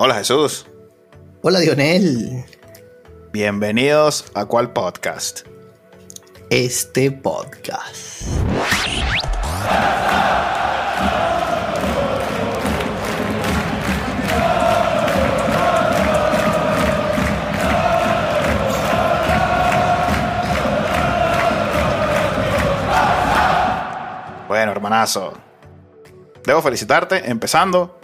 Hola Jesús. Hola Dionel. Bienvenidos a cuál podcast. Este podcast. Bueno, hermanazo. Debo felicitarte empezando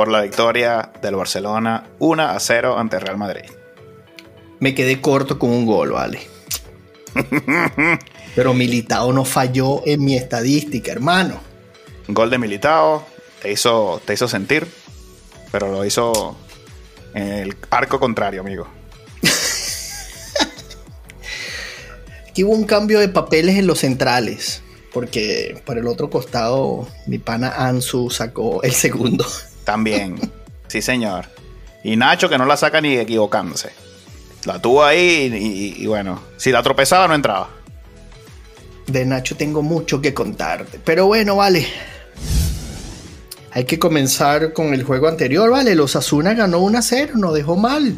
por la victoria del Barcelona 1 a 0 ante Real Madrid. Me quedé corto con un gol, vale. Pero Militao no falló en mi estadística, hermano. Gol de Militao te hizo, te hizo sentir, pero lo hizo en el arco contrario, amigo. Aquí hubo un cambio de papeles en los centrales, porque por el otro costado mi pana Ansu sacó el segundo. También, sí señor. Y Nacho que no la saca ni equivocándose. La tuvo ahí y, y bueno, si la tropezaba no entraba. De Nacho tengo mucho que contarte, pero bueno, vale. Hay que comenzar con el juego anterior, ¿vale? Los Asuna ganó 1 a 0, no dejó mal.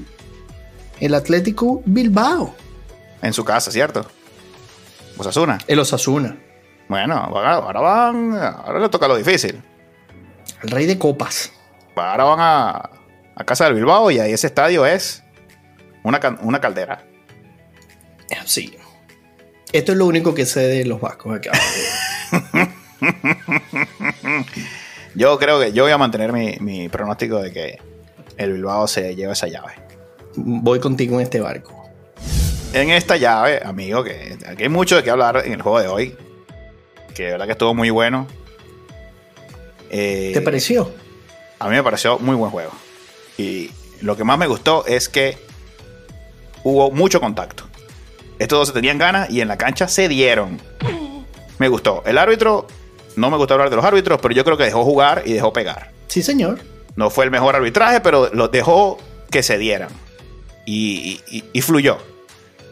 El Atlético Bilbao. En su casa, ¿cierto? Osasuna. El Osasuna. Bueno, ahora, ahora van. Ahora le toca lo difícil. El rey de copas. Ahora van a, a casa del Bilbao y ahí ese estadio es una, una caldera. Sí. Esto es lo único que sé de los vascos acá. Yo creo que yo voy a mantener mi, mi pronóstico de que el Bilbao se lleva esa llave. Voy contigo en este barco. En esta llave, amigo, que aquí hay mucho de qué hablar en el juego de hoy. Que de verdad que estuvo muy bueno. Eh, ¿Te pareció? A mí me pareció muy buen juego. Y lo que más me gustó es que hubo mucho contacto. Estos dos se tenían ganas y en la cancha se dieron. Me gustó. El árbitro, no me gusta hablar de los árbitros, pero yo creo que dejó jugar y dejó pegar. Sí, señor. No fue el mejor arbitraje, pero los dejó que se dieran. Y, y- y fluyó.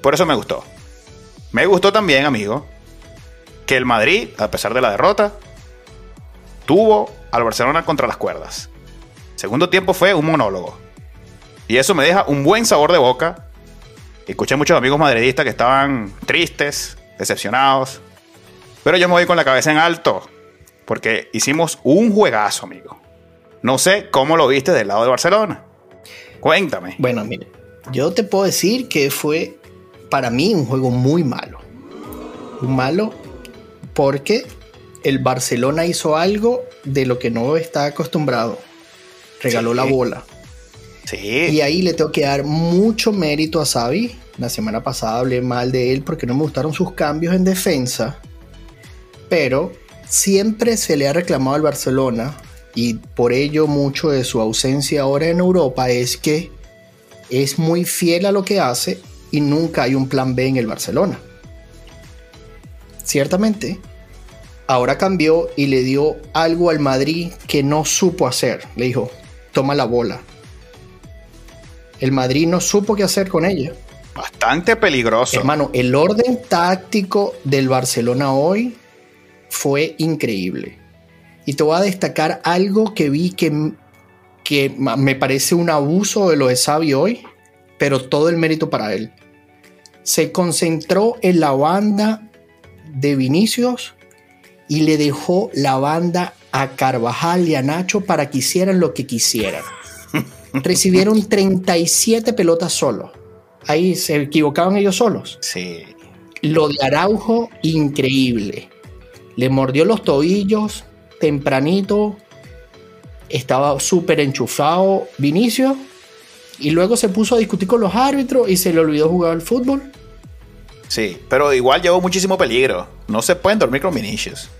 Por eso me gustó. Me gustó también, amigo, que el Madrid, a pesar de la derrota, tuvo al Barcelona contra las cuerdas. Segundo tiempo fue un monólogo. Y eso me deja un buen sabor de boca. Escuché muchos amigos madridistas que estaban tristes, decepcionados. Pero yo me voy con la cabeza en alto. Porque hicimos un juegazo, amigo. No sé cómo lo viste del lado de Barcelona. Cuéntame. Bueno, mire, yo te puedo decir que fue para mí un juego muy malo. Un malo porque el Barcelona hizo algo de lo que no está acostumbrado. Regaló Sí. la bola. Sí. Y ahí le tengo que dar mucho mérito a Xavi. La semana pasada hablé mal de él porque no me gustaron sus cambios en defensa. Pero siempre se le ha reclamado al Barcelona y por ello mucho de su ausencia ahora en Europa es que es muy fiel a lo que hace y nunca hay un plan B en el Barcelona. Ciertamente, ahora cambió y le dio algo al Madrid que no supo hacer. Le dijo, toma la bola. El Madrid no supo qué hacer con ella. Bastante peligroso. Hermano, el orden táctico del Barcelona hoy fue increíble. Y te voy a destacar algo que vi que, que me parece un abuso de lo de Xavi hoy, pero todo el mérito para él. Se concentró en la banda de Vinicius y le dejó la banda a Carvajal y a Nacho para que hicieran lo que quisieran. Recibieron 37 pelotas solos. Ahí se equivocaban ellos solos. Sí. Lo de Araujo, increíble. Le mordió los tobillos tempranito. Estaba súper enchufado Vinicio. Y luego se puso a discutir con los árbitros y se le olvidó jugar al fútbol. Sí. Pero igual llevó muchísimo peligro. No se pueden dormir con Vinicius.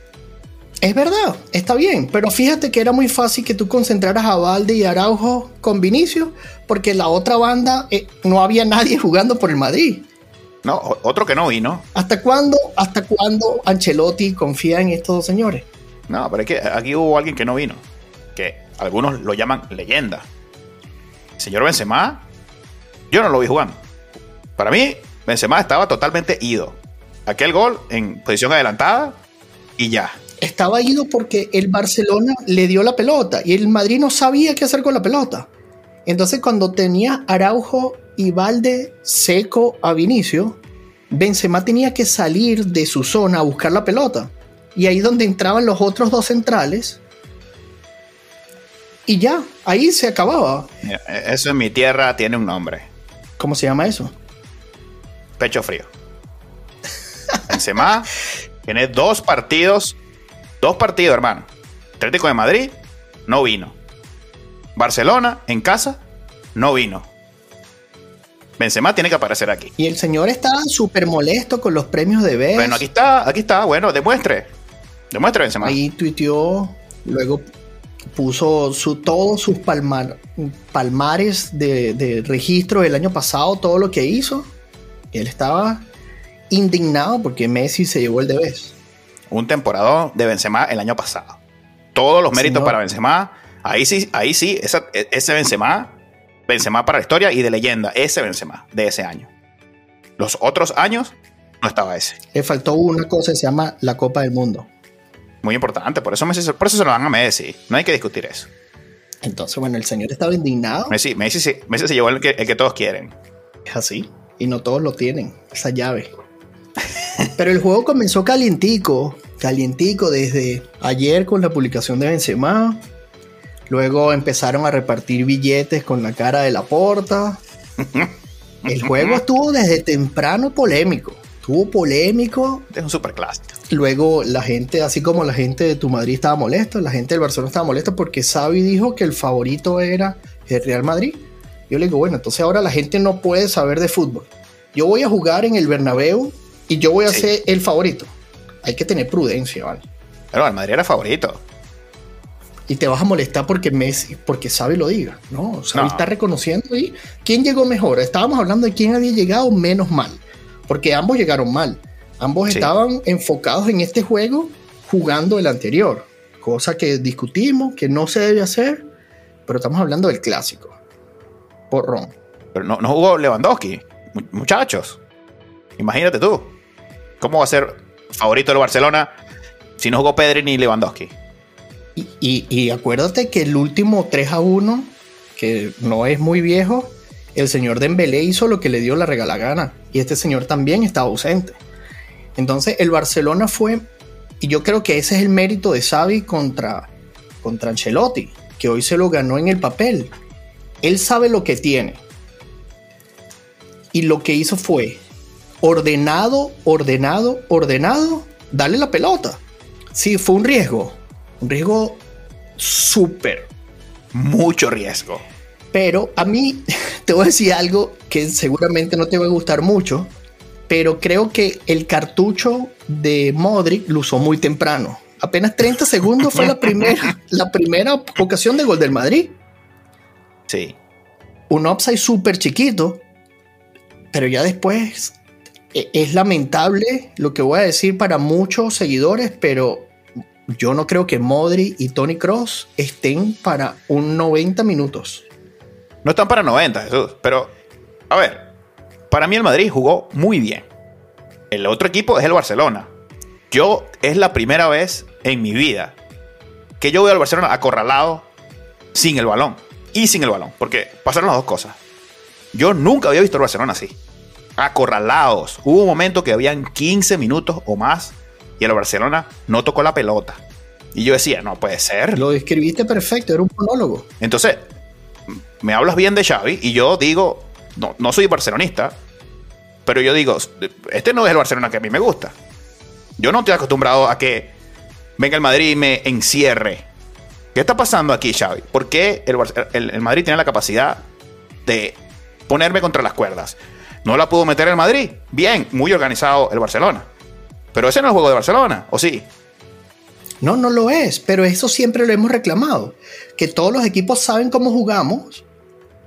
Es verdad, está bien, pero fíjate que era muy fácil que tú concentraras a Valde y Araujo con Vinicio, porque la otra banda eh, no había nadie jugando por el Madrid. No, otro que no vino. ¿Hasta cuándo, hasta cuándo Ancelotti confía en estos dos señores? No, pero es que aquí hubo alguien que no vino. Que algunos lo llaman leyenda. Señor Benzema, yo no lo vi jugando. Para mí, Benzema estaba totalmente ido. Aquel gol en posición adelantada y ya. Estaba ido porque el Barcelona le dio la pelota y el Madrid no sabía qué hacer con la pelota. Entonces cuando tenía Araujo y Valde seco a Vinicio, Benzema tenía que salir de su zona a buscar la pelota. Y ahí donde entraban los otros dos centrales. Y ya, ahí se acababa. Eso en mi tierra tiene un nombre. ¿Cómo se llama eso? Pecho frío. Benzema tiene dos partidos. Dos partidos, hermano. Atlético de Madrid no vino. Barcelona en casa no vino. Benzema tiene que aparecer aquí. Y el señor está súper molesto con los premios de B. Bueno, aquí está, aquí está. Bueno, demuestre. Demuestre Benzema. Ahí tuiteó, luego puso su, todos sus palmar, palmares de, registro del año pasado, todo lo que hizo. Él estaba indignado porque Messi se llevó el de vez. Un temporada de Benzema el año pasado. Todos los méritos para Benzema. Ahí sí, ahí sí, ese Benzema Benzema para la historia y de leyenda, ese Benzema de ese año. Los otros años no estaba ese. Le faltó una cosa que se llama la Copa del Mundo. Muy importante, por eso, Messi, por eso se lo dan a Messi. No hay que discutir eso. Entonces, bueno, el señor estaba indignado. Messi, Messi, Messi se llevó el que, el que todos quieren. Es así. Y no todos lo tienen, esa llave. Pero el juego comenzó calientico, calientico desde ayer con la publicación de Benzema. Luego empezaron a repartir billetes con la cara de la porta. El juego estuvo desde temprano polémico. Estuvo polémico. Es un super clásico. Luego la gente, así como la gente de tu Madrid estaba molesta, la gente del Barcelona estaba molesta porque Xavi dijo que el favorito era el Real Madrid. Yo le digo, bueno, entonces ahora la gente no puede saber de fútbol. Yo voy a jugar en el Bernabéu y yo voy a ser el favorito. Hay que tener prudencia, ¿vale? Pero el Madrid era favorito y te vas a molestar porque Messi, porque Xavi lo diga, ¿no? Xavi está reconociendo y quién llegó mejor. Estábamos hablando de quién había llegado menos mal, porque ambos llegaron mal. Ambos estaban enfocados en este juego jugando el anterior, cosa que discutimos, que no se debe hacer, pero estamos hablando del clásico. Porrón. Pero no, no jugó Lewandowski, muchachos. Imagínate tú. ¿Cómo va a ser favorito del Barcelona si no jugó Pedri ni Lewandowski? Y, acuérdate que el último 3 a 1, que no es muy viejo, el señor Dembélé hizo lo que le dio la regala gana. Y este señor también estaba ausente. Entonces el Barcelona fue, y yo creo que ese es el mérito de Xavi contra, contra Ancelotti, que hoy se lo ganó en el papel. Él sabe lo que tiene. Y lo que hizo fue ordenado, ordenado, ordenado, darle la pelota. Sí, fue un riesgo, un riesgo súper. Mucho riesgo. Pero a mí te voy a decir algo que seguramente no te va a gustar mucho, pero creo que el cartucho de Modric lo usó muy temprano. Apenas 30 segundos fue la primera, la primera ocasión de gol del Madrid. Sí. Un upside súper chiquito, pero ya después es lamentable lo que voy a decir para muchos seguidores, pero yo no creo que Modri y Tony Cross estén para un 90 minutos. No están para 90, Jesús. Pero, a ver, para mí el Madrid jugó muy bien. El otro equipo es el Barcelona. Yo es la primera vez en mi vida que yo veo al Barcelona acorralado sin el balón. Y sin el balón. Porque pasaron las dos cosas. Yo nunca había visto al Barcelona así. Acorralados. Hubo un momento que habían 15 minutos o más y el Barcelona no tocó la pelota. Y yo decía, no puede ser. Lo describiste perfecto, era un monólogo. Entonces, me hablas bien de Xavi y yo digo, no, no soy barcelonista, pero yo digo, este no es el Barcelona que a mí me gusta. Yo no estoy acostumbrado a que venga el Madrid y me encierre. ¿Qué está pasando aquí, Xavi? ¿Por qué el, el Madrid tiene la capacidad de ponerme contra las cuerdas? No la pudo meter el Madrid. Bien, muy organizado el Barcelona. Pero ese no es el juego de Barcelona, ¿o sí? No, no lo es, pero eso siempre lo hemos reclamado, que todos los equipos saben cómo jugamos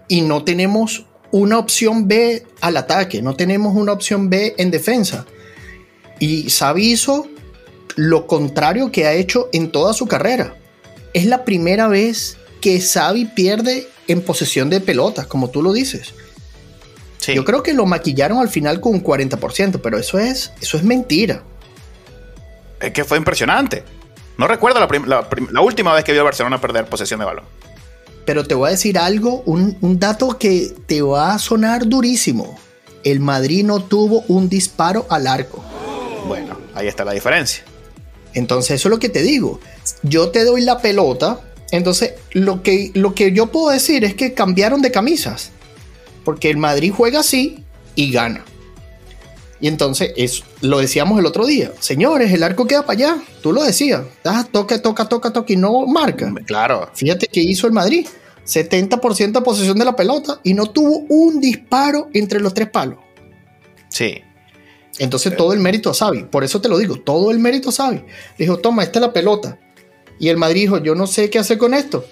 y no tenemos una opción B al ataque, no tenemos una opción B en defensa. Y Xavi hizo lo contrario que ha hecho en toda su carrera. Es la primera vez que Xavi pierde en posesión de pelotas, como tú lo dices. Yo creo que lo maquillaron al final con un 40%, pero eso es, eso es mentira. Es que fue impresionante. No recuerdo la, última vez que vio a Barcelona perder posesión de balón. Pero te voy a decir algo, un, un dato que te va a sonar durísimo. El Madrid no tuvo un disparo al arco. Bueno, ahí está la diferencia. Entonces, eso es lo que te digo. Yo te doy la pelota. Entonces, lo que, lo que yo puedo decir es que cambiaron de camisas. Porque el Madrid juega así y gana. Y entonces, es, lo decíamos el otro día. Señores, el arco queda para allá. Tú lo decías. Ah, toca, toca, toca, toca y no marca. Claro. Fíjate que hizo el Madrid. 70% de posesión de la pelota y no tuvo un disparo entre los tres palos. Sí. Entonces todo el mérito a Xavi. Por eso te lo digo, todo el mérito a Xavi. Dijo, toma, esta es la pelota. Y el Madrid dijo, yo no sé qué hacer con esto.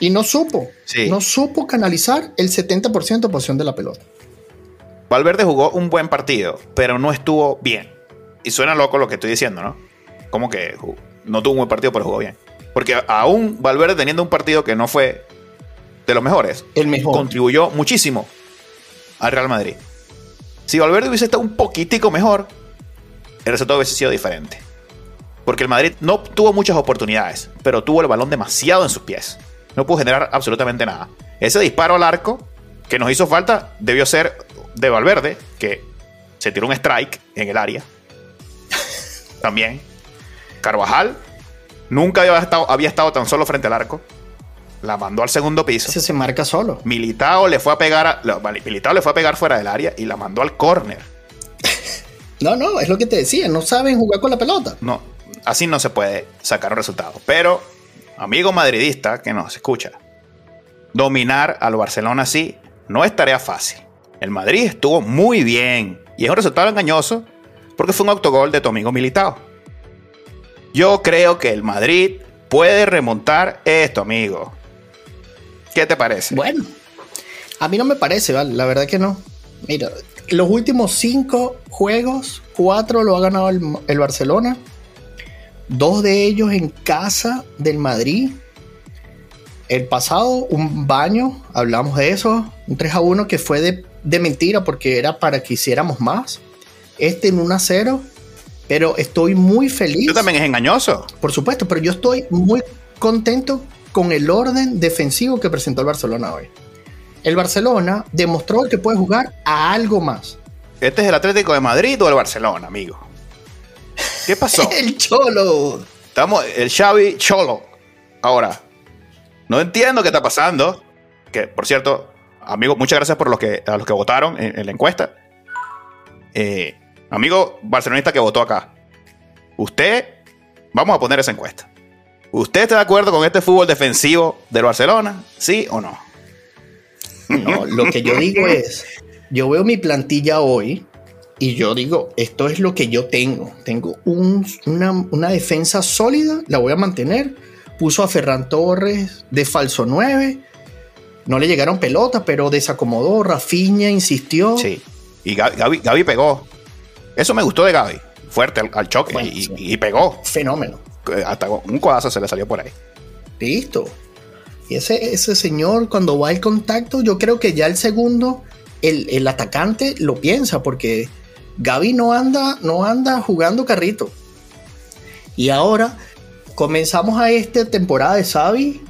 Y no supo. Sí. No supo canalizar el 70% de posición de la pelota. Valverde jugó un buen partido, pero no estuvo bien. Y suena loco lo que estoy diciendo, ¿no? Como que no tuvo un buen partido, pero jugó bien. Porque aún Valverde teniendo un partido que no fue de los mejores, El mejor. contribuyó muchísimo al Real Madrid. Si Valverde hubiese estado un poquitico mejor, el resultado hubiese sido diferente. Porque el Madrid no tuvo muchas oportunidades, pero tuvo el balón demasiado en sus pies. No pudo generar absolutamente nada. Ese disparo al arco que nos hizo falta debió ser de Valverde, que se tiró un strike en el área. También. Carvajal nunca había estado, había estado tan solo frente al arco. La mandó al segundo piso. Ese se marca solo. Militao le fue a pegar a- Militao le fue a pegar fuera del área y la mandó al córner. No, no, es lo que te decía. No saben jugar con la pelota. No, así no se puede sacar un resultado. Pero, amigo madridista que nos escucha, dominar al Barcelona así no es tarea fácil. El Madrid estuvo muy bien y es un resultado engañoso porque fue un autogol de tu amigo Militao. Yo creo que el Madrid puede remontar esto, amigo. ¿Qué te parece? Bueno, a mí no me parece, ¿vale? La verdad que no. Mira, los últimos cinco juegos, cuatro lo ha ganado el, el Barcelona. Dos de ellos en casa del Madrid. El pasado, un baño, hablamos de eso. Un 3 a 1 que fue de, de mentira porque era para que hiciéramos más. Este en 1 a 0. Pero estoy muy feliz. Esto también es engañoso. Por supuesto, pero yo estoy muy contento con el orden defensivo que presentó el Barcelona hoy. El Barcelona demostró que puede jugar a algo más. ¿Este es el Atlético de Madrid o el Barcelona, amigo? ¿Qué pasó? El Cholo. Estamos, el Xavi Cholo. Ahora, no entiendo qué está pasando. Que, por cierto, amigo, muchas gracias por los que, a los que votaron en, en la encuesta. Eh, amigo barcelonista que votó acá. Usted, vamos a poner esa encuesta. ¿Usted está de acuerdo con este fútbol defensivo del Barcelona? ¿Sí o no? No, lo que yo digo es, yo veo mi plantilla hoy y yo digo, esto es lo que yo tengo. Tengo un- una, una defensa sólida, la voy a mantener. Puso a Ferran Torres de falso 9. No le llegaron pelotas, pero desacomodó. Rafinha insistió. Sí. Y Gaby, Gaby- Gaby pegó. Eso me gustó de Gaby. Fuerte al, al choque Bueno, y, sí. y pegó. Fenómeno. Hasta un codazo se le salió por ahí. Listo. Y ese, ese señor, cuando va al contacto, yo creo que ya el segundo, el, el atacante lo piensa, porque Gaby no anda, no anda jugando carrito. Y ahora comenzamos a esta temporada de Xavi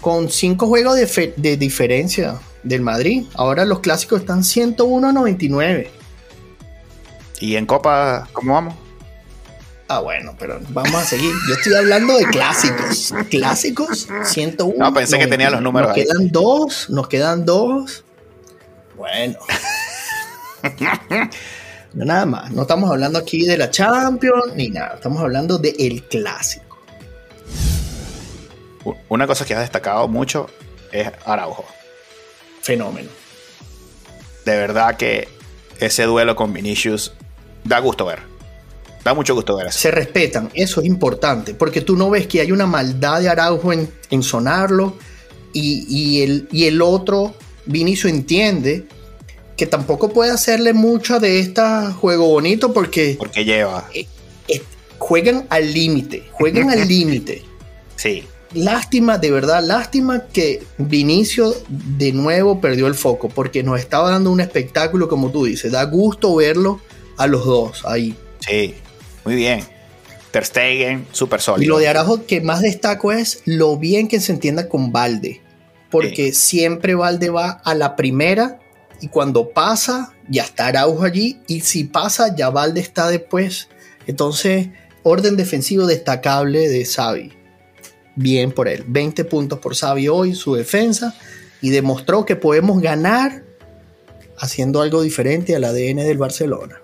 con cinco juegos de, de diferencia del Madrid. Ahora los clásicos están 101 a 99. ¿Y en Copa cómo vamos? Ah, bueno, pero vamos a seguir. Yo estoy hablando de clásicos. Clásicos, 101. No, pensé que tenía los números Nos ahí. quedan dos, nos quedan dos. Bueno. No, nada más. No estamos hablando aquí de la Champions ni nada. Estamos hablando de el clásico. Una cosa que ha destacado mucho es Araujo. Fenómeno. De verdad que ese duelo con Vinicius da gusto ver. Da mucho gusto ver eso. Se respetan. Eso es importante. Porque tú no ves que hay una maldad de Araujo en, en sonarlo. Y, y el, y el otro, Vinicio, entiende que tampoco puede hacerle mucho de este juego bonito porque Porque lleva. eh, juegan al límite, juegan al límite. Sí. Lástima, de verdad, lástima que Vinicio de nuevo perdió el foco porque nos estaba dando un espectáculo como tú dices. Da gusto verlo a los dos ahí. Sí. Muy bien. Ter Stegen, súper Y sólido. lo de Araujo que más destaco es lo bien que se entienda con Valde. porque siempre Valde va a la primera y cuando pasa ya está Araujo allí y si pasa ya Valde está después. Entonces, orden defensivo destacable de Xavi. Bien por él. 20 puntos por Xavi hoy, su defensa, y demostró que podemos ganar haciendo algo diferente al ADN del Barcelona.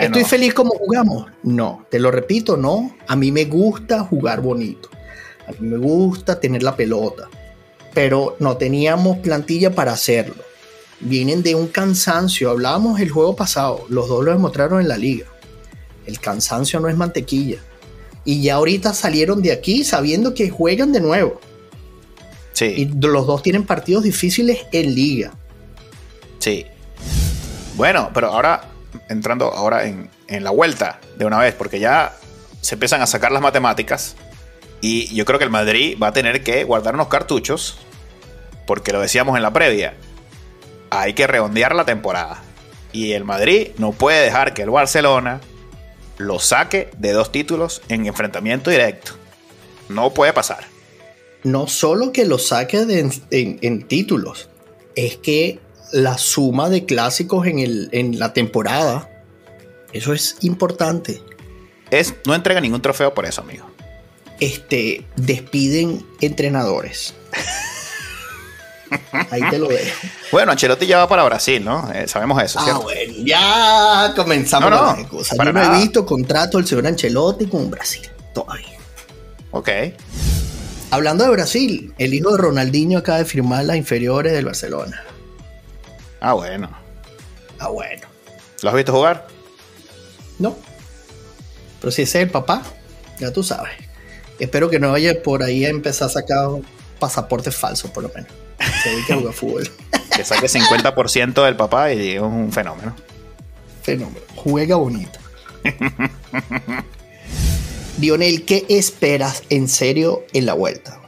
¿Estoy feliz como jugamos? No, te lo repito, no. A mí me gusta jugar bonito. A mí me gusta tener la pelota. Pero no teníamos plantilla para hacerlo. Vienen de un cansancio. Hablábamos el juego pasado. Los dos lo demostraron en la liga. El cansancio no es mantequilla. Y ya ahorita salieron de aquí sabiendo que juegan de nuevo. Sí. Y los dos tienen partidos difíciles en liga. Sí. Bueno, pero ahora entrando ahora en, la vuelta de una vez, porque ya se empiezan a sacar las matemáticas. Y yo creo que el Madrid va a tener que guardar unos cartuchos, porque lo decíamos en la previa, hay que redondear la temporada. Y el Madrid no puede dejar que el Barcelona lo saque de dos títulos en enfrentamiento directo. No puede pasar. No solo que lo saque en títulos, es que la suma de clásicos en, el, en la temporada. Eso es importante. Es, no entrega ningún trofeo por eso, amigo. Este, despiden entrenadores. Ahí te lo dejo. Bueno, Ancelotti ya va para Brasil, ¿no? Eh, sabemos eso. Ah, bueno, ya comenzamos no, no, cosas. Yo no he visto contrato del señor Ancelotti con Brasil todavía. Ok. Hablando de Brasil, el hijo de Ronaldinho acaba de firmar las inferiores del Barcelona. Ah, bueno. Ah, bueno. ¿Lo has visto jugar? No. Pero si ese es el papá, ya tú sabes. Espero que no vaya por ahí a empezar a sacar pasaportes falsos, por lo menos. Se que jugar fútbol. que saque 50% del papá y es un fenómeno. Fenómeno. Juega bonito. Lionel, ¿qué esperas en serio en la vuelta?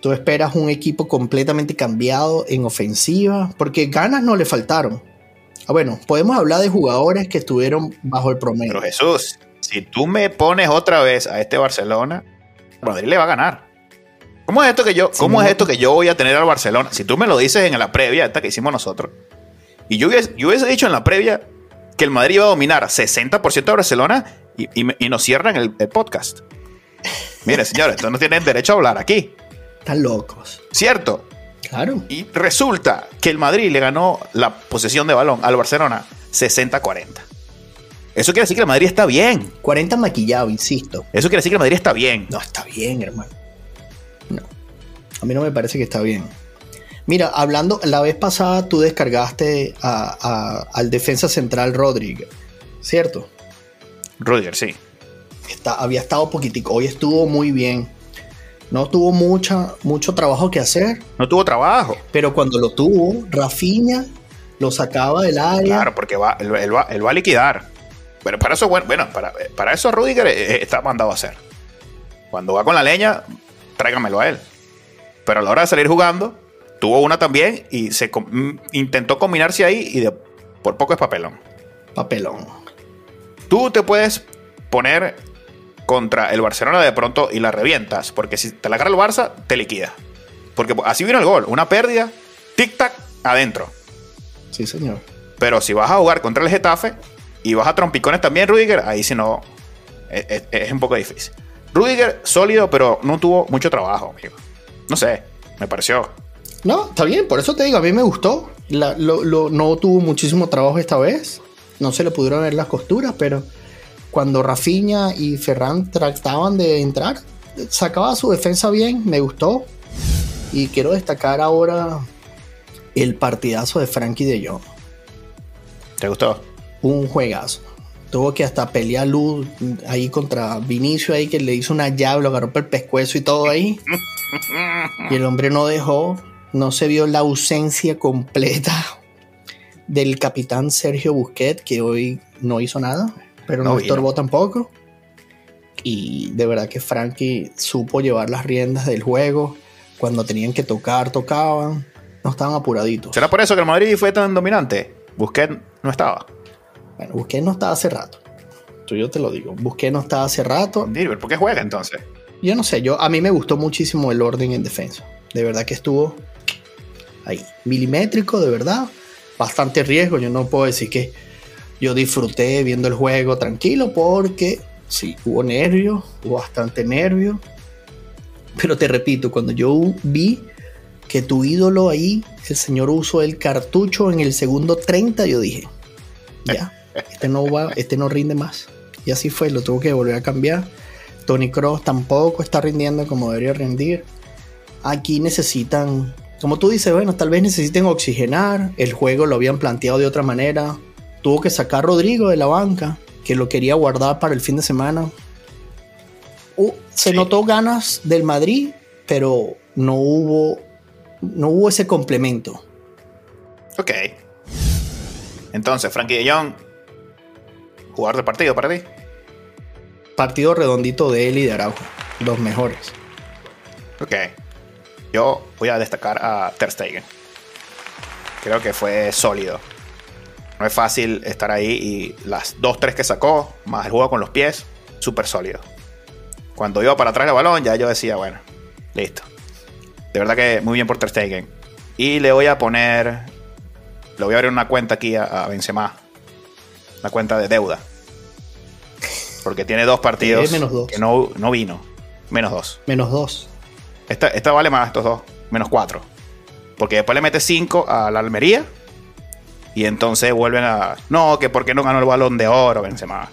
Tú esperas un equipo completamente cambiado en ofensiva, porque ganas no le faltaron. Ah, bueno, podemos hablar de jugadores que estuvieron bajo el promedio. Pero Jesús, si tú me pones otra vez a este Barcelona, Madrid le va a ganar. ¿Cómo es esto que yo, cómo es esto que yo voy a tener al Barcelona? Si tú me lo dices en la previa, esta que hicimos nosotros, y yo hubiese, dicho en la previa que el Madrid iba a dominar 60% de Barcelona y, nos cierran el, el podcast. Mire, señores, no tienen derecho a hablar aquí. Están locos. ¿Cierto? Claro. Y resulta que el Madrid le ganó la posesión de balón al Barcelona 60-40. Eso quiere decir que el Madrid está bien. 40 maquillado, insisto. Eso quiere decir que el Madrid está bien. No, está bien, hermano. No. A mí no me parece que está bien. Mira, hablando, la vez pasada tú descargaste al defensa central Rodríguez, ¿cierto? Rodríguez, sí. Está, había estado poquitico. Hoy estuvo muy bien. No tuvo mucha, mucho trabajo que hacer. No tuvo trabajo. Pero cuando lo tuvo, Rafinha lo sacaba del área. Claro, porque va, él, va, a liquidar. Pero para eso, bueno, para, para eso Rudiger eh, está mandado a hacer. Cuando va con la leña, tráigamelo a él. Pero a la hora de salir jugando, tuvo una también y se mm, intentó combinarse ahí y de, por poco es papelón. Papelón. Tú te puedes poner contra el Barcelona de pronto y la revientas. Porque si te la agarra el Barça, te liquida. Porque así vino el gol. Una pérdida, tic-tac, adentro. Sí, señor. Pero si vas a jugar contra el Getafe y vas a trompicones también, Rudiger, ahí sí no. Es, un poco difícil. Rudiger, sólido, pero no tuvo mucho trabajo, amigo. No sé, me pareció. No, está bien, por eso te digo, a mí me gustó. no tuvo muchísimo trabajo esta vez. No se le pudieron ver las costuras, pero cuando Rafinha y Ferran trataban de entrar, sacaba su defensa bien, me gustó. Y quiero destacar ahora el partidazo de Frankie de Jong. ¿Te gustó? Un juegazo. Tuvo que hasta pelear luz ahí contra Vinicio ahí que le hizo una llave, lo agarró por el pescuezo y todo ahí. y el hombre no dejó, no se vio la ausencia completa del capitán Sergio Busquet que hoy no hizo nada pero no, estorbó tampoco. Y de verdad que Frankie supo llevar las riendas del juego. Cuando tenían que tocar, tocaban. No estaban apuraditos. ¿Será por eso que el Madrid fue tan dominante? Busquets no estaba. Bueno, Busquets no estaba hace rato. Yo te lo digo. Busquets no estaba hace rato. ¿por qué juega entonces? Yo no sé. Yo, a mí me gustó muchísimo el orden en defensa. De verdad que estuvo ahí. Milimétrico, de verdad. Bastante riesgo. Yo no puedo decir que yo disfruté viendo el juego tranquilo porque sí, hubo nervios, hubo bastante nervio. Pero te repito, cuando yo vi que tu ídolo ahí, el señor usó el cartucho en el segundo 30, yo dije, ya, este no va, este no rinde más. Y así fue, lo tuvo que volver a cambiar. Tony Cross tampoco está rindiendo como debería rendir. Aquí necesitan, como tú dices, bueno, tal vez necesiten oxigenar. El juego lo habían planteado de otra manera. Tuvo que sacar Rodrigo de la banca, que lo quería guardar para el fin de semana. Uh, se notó ganas del Madrid, pero no hubo, no hubo ese complemento. Ok. Entonces, Frankie de Jong, jugador del partido para ti. Partido redondito de él y de Araujo, los mejores. Ok. Yo voy a destacar a Ter Stegen. Creo que fue sólido. No es fácil estar ahí y las 2-3 que sacó, más el juego con los pies, súper sólido. Cuando iba para atrás el balón, ya yo decía, bueno, listo. De verdad que muy bien por Ter Stegen. Y le voy a poner. Le voy a abrir una cuenta aquí a, a Benzema. Una cuenta de deuda. Porque tiene dos partidos Eh, menos dos. que no, no vino. Menos dos. Menos dos. Esta, esta vale más estos dos. Menos cuatro. Porque después le mete cinco a la Almería. Y entonces vuelven a. No, que porque no ganó el balón de oro, Benzema.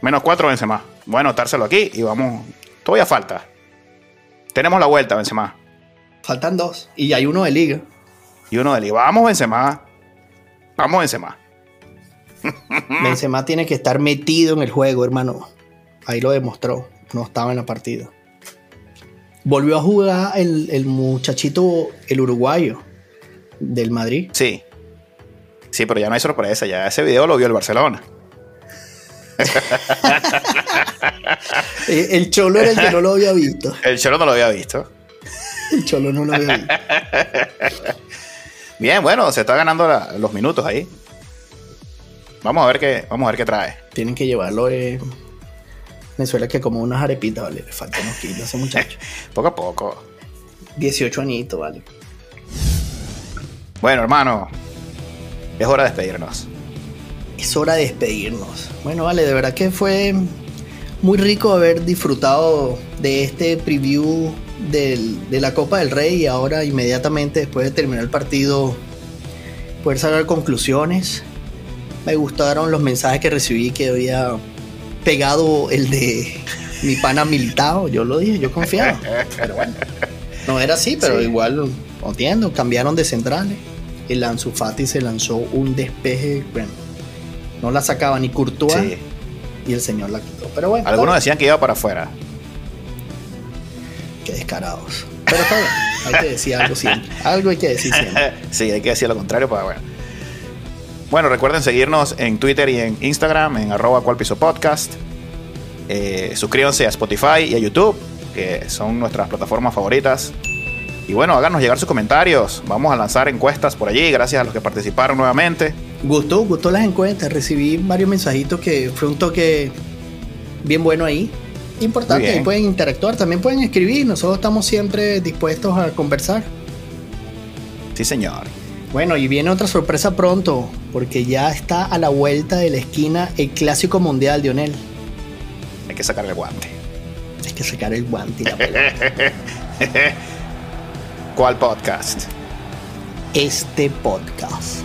Menos cuatro, Benzema. Bueno, társelo aquí y vamos. Todavía falta. Tenemos la vuelta, Benzema. Faltan dos. Y hay uno de liga. Y uno de Liga. Vamos, Benzema. Vamos, Benzema. Benzema tiene que estar metido en el juego, hermano. Ahí lo demostró. No estaba en la partida. Volvió a jugar el, el muchachito, el uruguayo del Madrid. Sí. Sí, pero ya no hay sorpresa. Ya ese video lo vio el Barcelona. Eh, El Cholo era el que no lo había visto. El Cholo no lo había visto. El Cholo no lo había visto. Bien, bueno, se está ganando la- los minutos ahí. Vamos a ver qué, vamos a ver qué trae. Tienen que llevarlo. Eh. Venezuela que como unas arepitas, vale. Le faltan unos kilos a ese muchacho. Poco a poco. 18 añitos, vale. Bueno, hermano. Es hora de despedirnos. es hora de despedirnos. Bueno, vale, de verdad que fue muy rico haber disfrutado de este preview del- de la Copa del Rey y ahora inmediatamente después de terminar el partido poder sacar conclusiones. Me gustaron los mensajes que recibí que había pegado el de mi pana militado. Yo lo dije, yo confiaba. Pero bueno, no era así, pero Sí. igual lo entiendo. Cambiaron de centrales. El Ansu Fati se lanzó un despeje. Bueno, no la sacaba ni Courtois Sí. y el señor la quitó. Pero bueno, Algunos decían que iba para afuera. qué descarados. Pero está bien, hay que decir algo siempre. Algo hay que decir siempre. sí, hay que decir lo contrario para bueno. Bueno, recuerden seguirnos en Twitter y en Instagram, en arroba podcast. Eh, suscríbanse a Spotify y a YouTube, que son nuestras plataformas favoritas. Y bueno, háganos llegar sus comentarios. Vamos a lanzar encuestas por allí, gracias a los que participaron nuevamente. Gustó, gustó las encuestas. Recibí varios mensajitos que fue un toque bien bueno ahí. Importante, ahí pueden interactuar, también pueden escribir. Nosotros estamos siempre dispuestos a conversar. Sí, señor. Bueno, y viene otra sorpresa pronto, porque ya está a la vuelta de la esquina el clásico mundial, Lionel. Hay que sacar el guante. Hay que sacar el guante y la. ¿Cuál podcast? Este podcast.